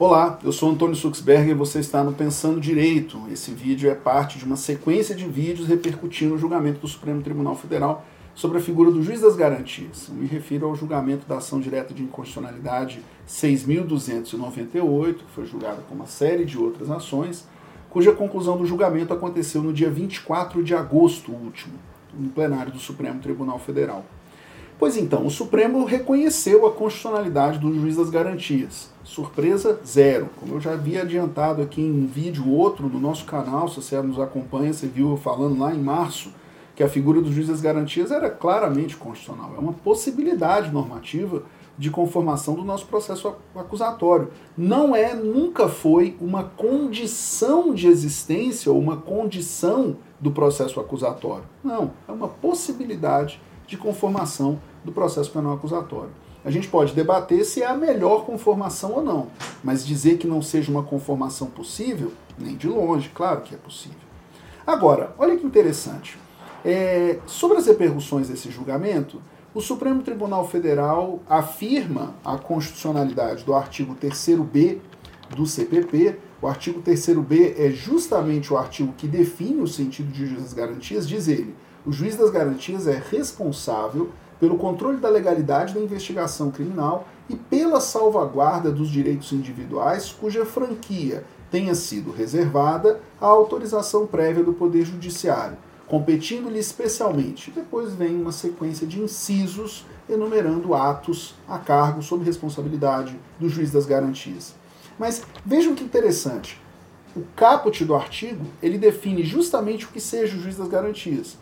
Olá, eu sou Antônio Suxberger e você está no Pensando Direito. Esse vídeo é parte de uma sequência de vídeos repercutindo o julgamento do Supremo Tribunal Federal sobre a figura do juiz das garantias. Eu me refiro ao julgamento da ação direta de inconstitucionalidade 6.298, que foi julgada com uma série de outras ações, cuja conclusão do julgamento aconteceu no dia 24 de agosto último, no plenário do Supremo Tribunal Federal. Pois então, o Supremo reconheceu a constitucionalidade do juiz das garantias. Surpresa zero. Como eu já havia adiantado aqui em um vídeo outro no nosso canal, se você nos acompanha, você viu eu falando lá em março que a figura do juiz das garantias era claramente constitucional. É uma possibilidade normativa de conformação do nosso processo acusatório. Não é, nunca foi uma condição de existência ou uma condição do processo acusatório. Não, é uma possibilidade de conformação do processo penal acusatório. A gente pode debater se é a melhor conformação ou não, mas dizer que não seja uma conformação possível, nem de longe, claro que é possível. Agora, olha que interessante. É, sobre as repercussões desse julgamento, o Supremo Tribunal Federal afirma a constitucionalidade do artigo 3b do CPP. O artigo 3b é justamente o artigo que define o sentido de juiz das garantias, diz ele o juiz das garantias é responsável pelo controle da legalidade da investigação criminal e pela salvaguarda dos direitos individuais cuja franquia tenha sido reservada à autorização prévia do Poder Judiciário, competindo-lhe especialmente. Depois vem uma sequência de incisos enumerando atos a cargo sob responsabilidade do juiz das garantias. Mas vejam que interessante. O caput do artigo, ele define justamente o que seja o juiz das garantias.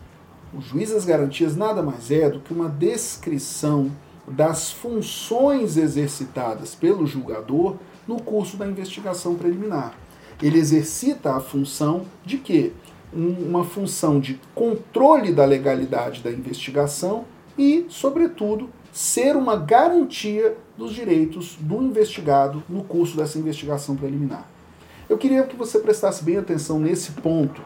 O juiz das garantias nada mais é do que uma descrição das funções exercitadas pelo julgador no curso da investigação preliminar. Ele exercita a função de quê? Uma função de controle da legalidade da investigação e, sobretudo, ser uma garantia dos direitos do investigado no curso dessa investigação preliminar. Eu queria que você prestasse bem atenção nesse ponto.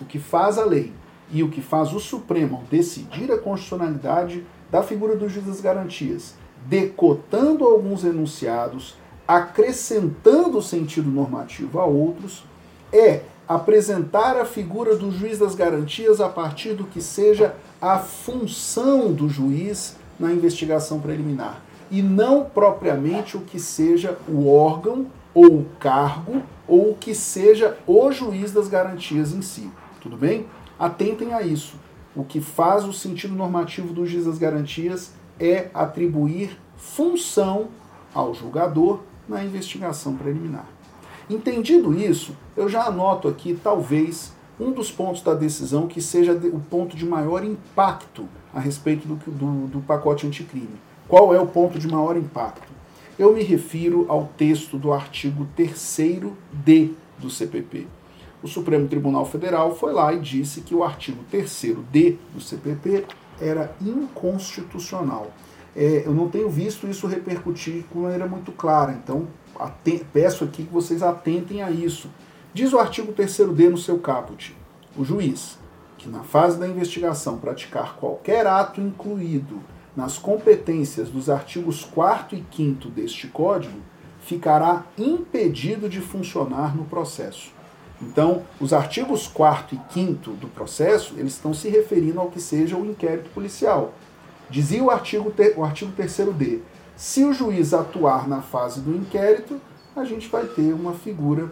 O que faz a lei e o que faz o Supremo ao decidir a constitucionalidade da figura do juiz das garantias, decotando alguns enunciados, acrescentando sentido normativo a outros, é apresentar a figura do juiz das garantias a partir do que seja a função do juiz na investigação preliminar, e não propriamente o que seja o órgão ou o cargo ou o que seja o juiz das garantias em si. Tudo bem? Atentem a isso. O que faz o sentido normativo do juiz das garantias é atribuir função ao julgador na investigação preliminar. Entendido isso, eu já anoto aqui, talvez, um dos pontos da decisão que seja o ponto de maior impacto a respeito do, do, do pacote anticrime. Qual é o ponto de maior impacto? Eu me refiro ao texto do artigo 3D do CPP o Supremo Tribunal Federal foi lá e disse que o artigo 3D do CPP era inconstitucional. É, eu não tenho visto isso repercutir de maneira muito clara, então peço aqui que vocês atentem a isso. Diz o artigo 3D no seu caput: o juiz, que na fase da investigação praticar qualquer ato incluído nas competências dos artigos 4 e 5 deste Código, ficará impedido de funcionar no processo então, os artigos 4 e 5 do processo, eles estão se referindo ao que seja o inquérito policial. Dizia o artigo, o artigo 3d, se o juiz atuar na fase do inquérito, a gente vai ter uma figura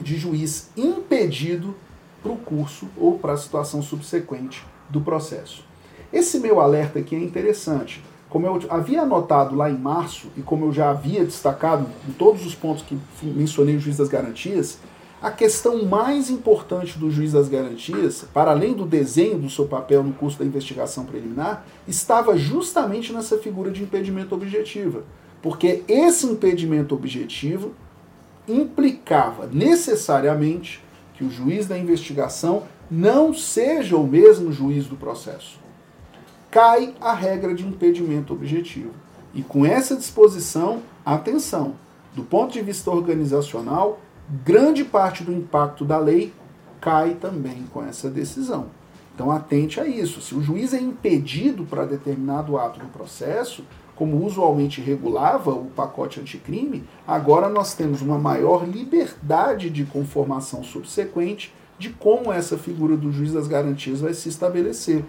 de juiz impedido para o curso ou para a situação subsequente do processo. Esse meu alerta aqui é interessante. Como eu havia anotado lá em março, e como eu já havia destacado em todos os pontos que mencionei o juiz das garantias, a questão mais importante do juiz das garantias, para além do desenho do seu papel no curso da investigação preliminar, estava justamente nessa figura de impedimento objetivo, Porque esse impedimento objetivo implicava necessariamente que o juiz da investigação não seja o mesmo juiz do processo. Cai a regra de impedimento objetivo. E com essa disposição, atenção, do ponto de vista organizacional, grande parte do impacto da lei cai também com essa decisão. Então atente a isso. Se o juiz é impedido para determinado ato do processo, como usualmente regulava o pacote anticrime, agora nós temos uma maior liberdade de conformação subsequente de como essa figura do juiz das garantias vai se estabelecer.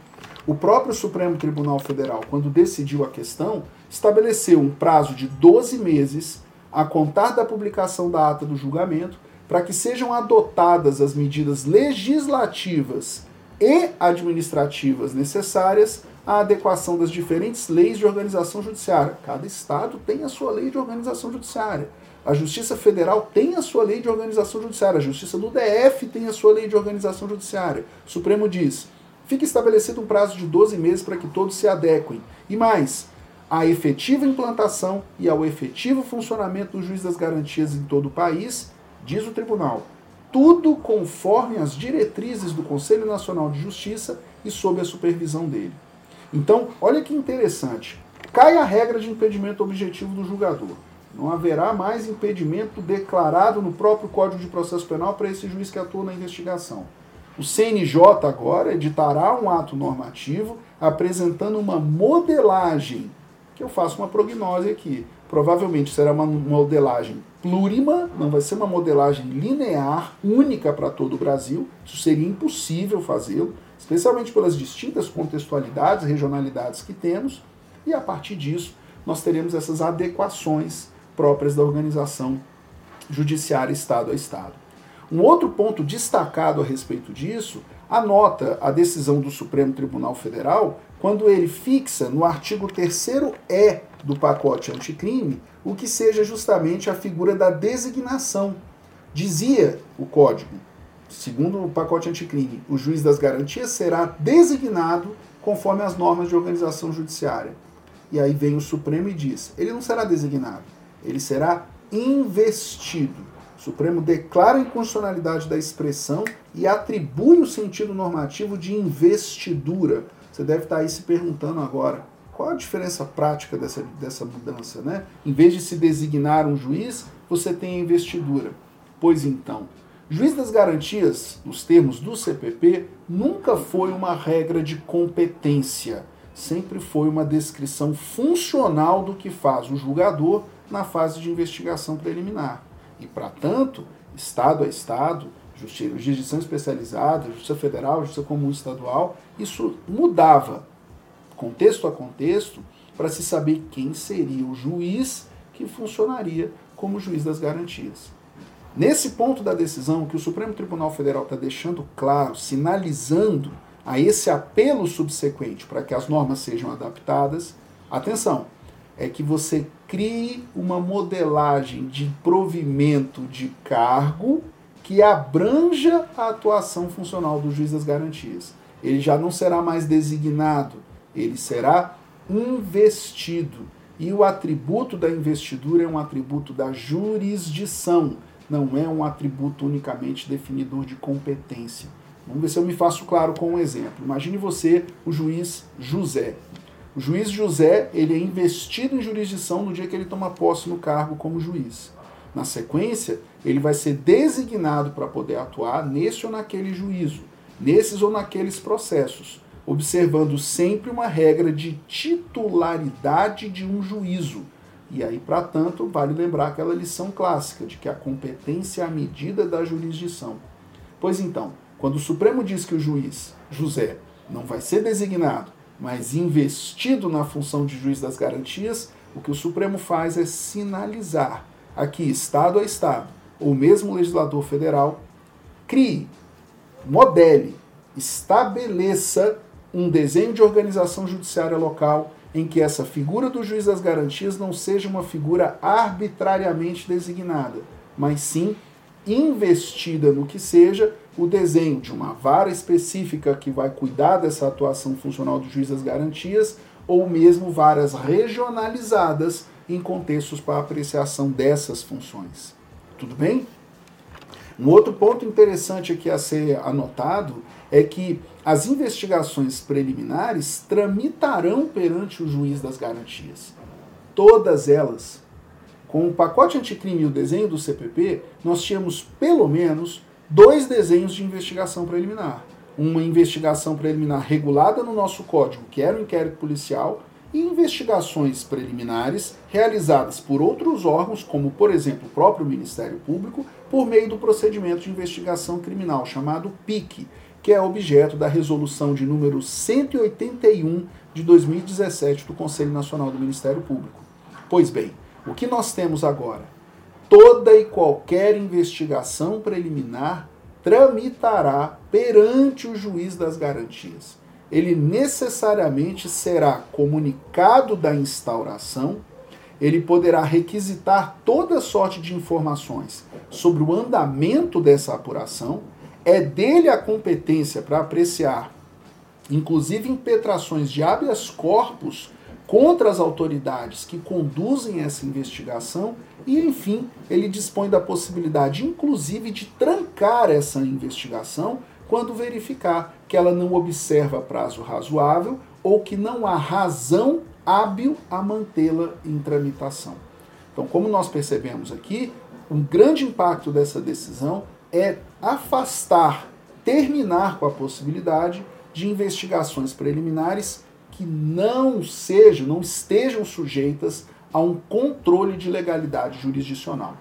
O próprio Supremo Tribunal Federal, quando decidiu a questão, estabeleceu um prazo de 12 meses a contar da publicação da ata do julgamento para que sejam adotadas as medidas legislativas e administrativas necessárias à adequação das diferentes leis de organização judiciária. Cada estado tem a sua lei de organização judiciária. A Justiça Federal tem a sua lei de organização judiciária. A Justiça do DF tem a sua lei de organização judiciária. O Supremo diz: fica estabelecido um prazo de 12 meses para que todos se adequem. E mais, à efetiva implantação e ao efetivo funcionamento do juiz das garantias em todo o país, diz o tribunal, tudo conforme as diretrizes do Conselho Nacional de Justiça e sob a supervisão dele. Então, olha que interessante. Cai a regra de impedimento objetivo do julgador. Não haverá mais impedimento declarado no próprio Código de Processo Penal para esse juiz que atua na investigação. O CNJ agora editará um ato normativo apresentando uma modelagem, que eu faço uma prognose aqui. Provavelmente será uma modelagem plurima, não vai ser uma modelagem linear, única para todo o Brasil. Isso seria impossível fazê-lo, especialmente pelas distintas contextualidades, regionalidades que temos, e a partir disso nós teremos essas adequações próprias da organização judiciária Estado a Estado. Um outro ponto destacado a respeito disso, anota a decisão do Supremo Tribunal Federal quando ele fixa no artigo 3E do pacote anticrime o que seja justamente a figura da designação. Dizia o código, segundo o pacote anticrime, o juiz das garantias será designado conforme as normas de organização judiciária. E aí vem o Supremo e diz: ele não será designado, ele será investido. O Supremo declara a inconstitucionalidade da expressão e atribui o sentido normativo de investidura. Você deve estar aí se perguntando agora, qual a diferença prática dessa, dessa mudança? Né? Em vez de se designar um juiz, você tem a investidura. Pois então, juiz das garantias, nos termos do CPP, nunca foi uma regra de competência. Sempre foi uma descrição funcional do que faz o julgador na fase de investigação preliminar. E, para tanto, Estado a Estado, jurisdição especializada, Justiça Federal, Justiça Comum Estadual, isso mudava contexto a contexto para se saber quem seria o juiz que funcionaria como juiz das garantias. Nesse ponto da decisão, que o Supremo Tribunal Federal está deixando claro, sinalizando a esse apelo subsequente para que as normas sejam adaptadas, atenção, é que você crie uma modelagem de provimento de cargo que abranja a atuação funcional do juiz das garantias. Ele já não será mais designado, ele será investido. E o atributo da investidura é um atributo da jurisdição, não é um atributo unicamente definidor de competência. Vamos ver se eu me faço claro com um exemplo. Imagine você, o juiz José. O juiz José, ele é investido em jurisdição no dia que ele toma posse no cargo como juiz. Na sequência, ele vai ser designado para poder atuar nesse ou naquele juízo, nesses ou naqueles processos, observando sempre uma regra de titularidade de um juízo. E aí, para tanto, vale lembrar aquela lição clássica de que a competência é a medida da jurisdição. Pois então, quando o Supremo diz que o juiz, José, não vai ser designado mas investido na função de juiz das garantias, o que o Supremo faz é sinalizar aqui, Estado a Estado, ou mesmo legislador federal, crie, modele, estabeleça um desenho de organização judiciária local em que essa figura do juiz das garantias não seja uma figura arbitrariamente designada, mas sim investida no que seja o desenho de uma vara específica que vai cuidar dessa atuação funcional do juiz das garantias, ou mesmo varas regionalizadas em contextos para apreciação dessas funções. Tudo bem? Um outro ponto interessante aqui a ser anotado é que as investigações preliminares tramitarão perante o juiz das garantias. Todas elas. Com o pacote anticrime e o desenho do CPP, nós tínhamos pelo menos dois desenhos de investigação preliminar. uma investigação preliminar regulada no nosso código, que era o inquérito policial, e investigações preliminares realizadas por outros órgãos, como por exemplo o próprio Ministério Público, por meio do procedimento de investigação criminal chamado PIC, que é objeto da resolução de número 181 de 2017 do Conselho Nacional do Ministério Público. Pois bem, o que nós temos agora? Toda e qualquer investigação preliminar tramitará perante o juiz das garantias. Ele necessariamente será comunicado da instauração, ele poderá requisitar toda sorte de informações sobre o andamento dessa apuração, é dele a competência para apreciar, inclusive impetrações de habeas corpus contra as autoridades que conduzem essa investigação e, enfim, ele dispõe da possibilidade, inclusive, de trancar essa investigação quando verificar que ela não observa prazo razoável ou que não há razão hábil a mantê-la em tramitação. Então, como nós percebemos aqui, um grande impacto dessa decisão é afastar, terminar com a possibilidade de investigações preliminares que não sejam, não estejam sujeitas a um controle de legalidade jurisdicional.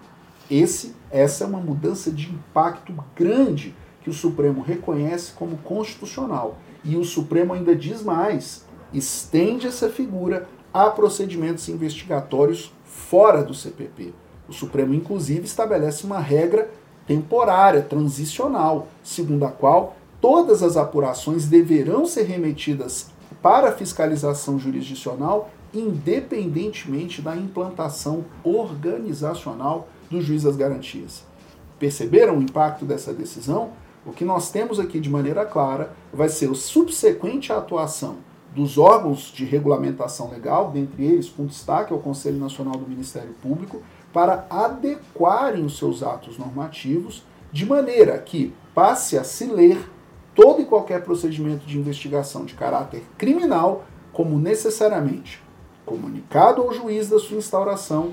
Esse, essa é uma mudança de impacto grande que o Supremo reconhece como constitucional. E o Supremo ainda diz mais, estende essa figura a procedimentos investigatórios fora do CPP. O Supremo, inclusive, estabelece uma regra temporária, transicional, segundo a qual todas as apurações deverão ser remetidas para fiscalização jurisdicional, independentemente da implantação organizacional do juiz das garantias. Perceberam o impacto dessa decisão? O que nós temos aqui de maneira clara vai ser o subsequente atuação dos órgãos de regulamentação legal, dentre eles, com destaque ao Conselho Nacional do Ministério Público, para adequarem os seus atos normativos de maneira que passe a se ler todo e qualquer procedimento de investigação de caráter criminal como necessariamente comunicado ao juiz da sua instauração,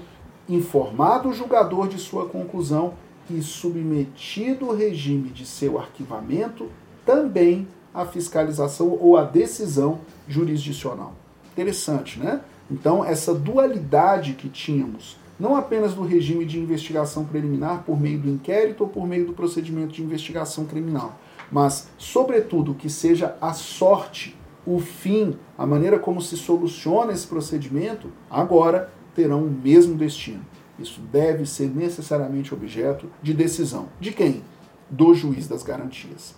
informado o julgador de sua conclusão e submetido o regime de seu arquivamento também à fiscalização ou à decisão jurisdicional. Interessante, né? Então, essa dualidade que tínhamos, não apenas do regime de investigação preliminar por meio do inquérito ou por meio do procedimento de investigação criminal, mas, sobretudo, que seja a sorte, o fim, a maneira como se soluciona esse procedimento, agora terão o mesmo destino. Isso deve ser necessariamente objeto de decisão. De quem? Do juiz das garantias.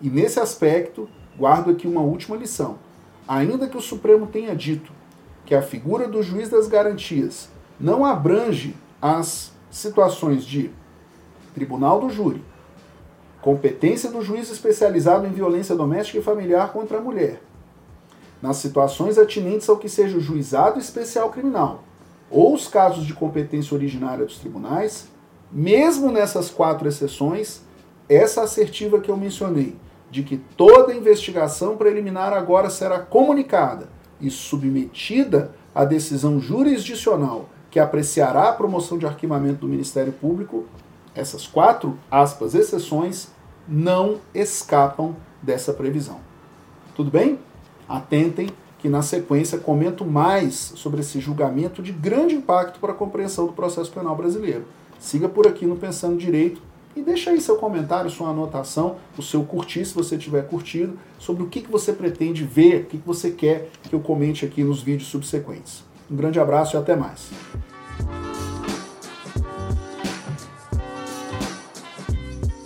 E nesse aspecto, guardo aqui uma última lição. Ainda que o Supremo tenha dito que a figura do juiz das garantias não abrange as situações de tribunal do júri, competência do juiz especializado em violência doméstica e familiar contra a mulher, nas situações atinentes ao que seja o juizado especial criminal ou os casos de competência originária dos tribunais, mesmo nessas quatro exceções, essa assertiva que eu mencionei, de que toda investigação preliminar agora será comunicada e submetida à decisão jurisdicional que apreciará a promoção de arquivamento do Ministério Público, essas quatro, aspas, exceções não escapam dessa previsão. Tudo bem? Atentem que na sequência comento mais sobre esse julgamento de grande impacto para a compreensão do processo penal brasileiro. Siga por aqui no Pensando Direito e deixa aí seu comentário, sua anotação, o seu curtir, se você tiver curtido, sobre o que, que você pretende ver, o que, que você quer que eu comente aqui nos vídeos subsequentes. Um grande abraço e até mais.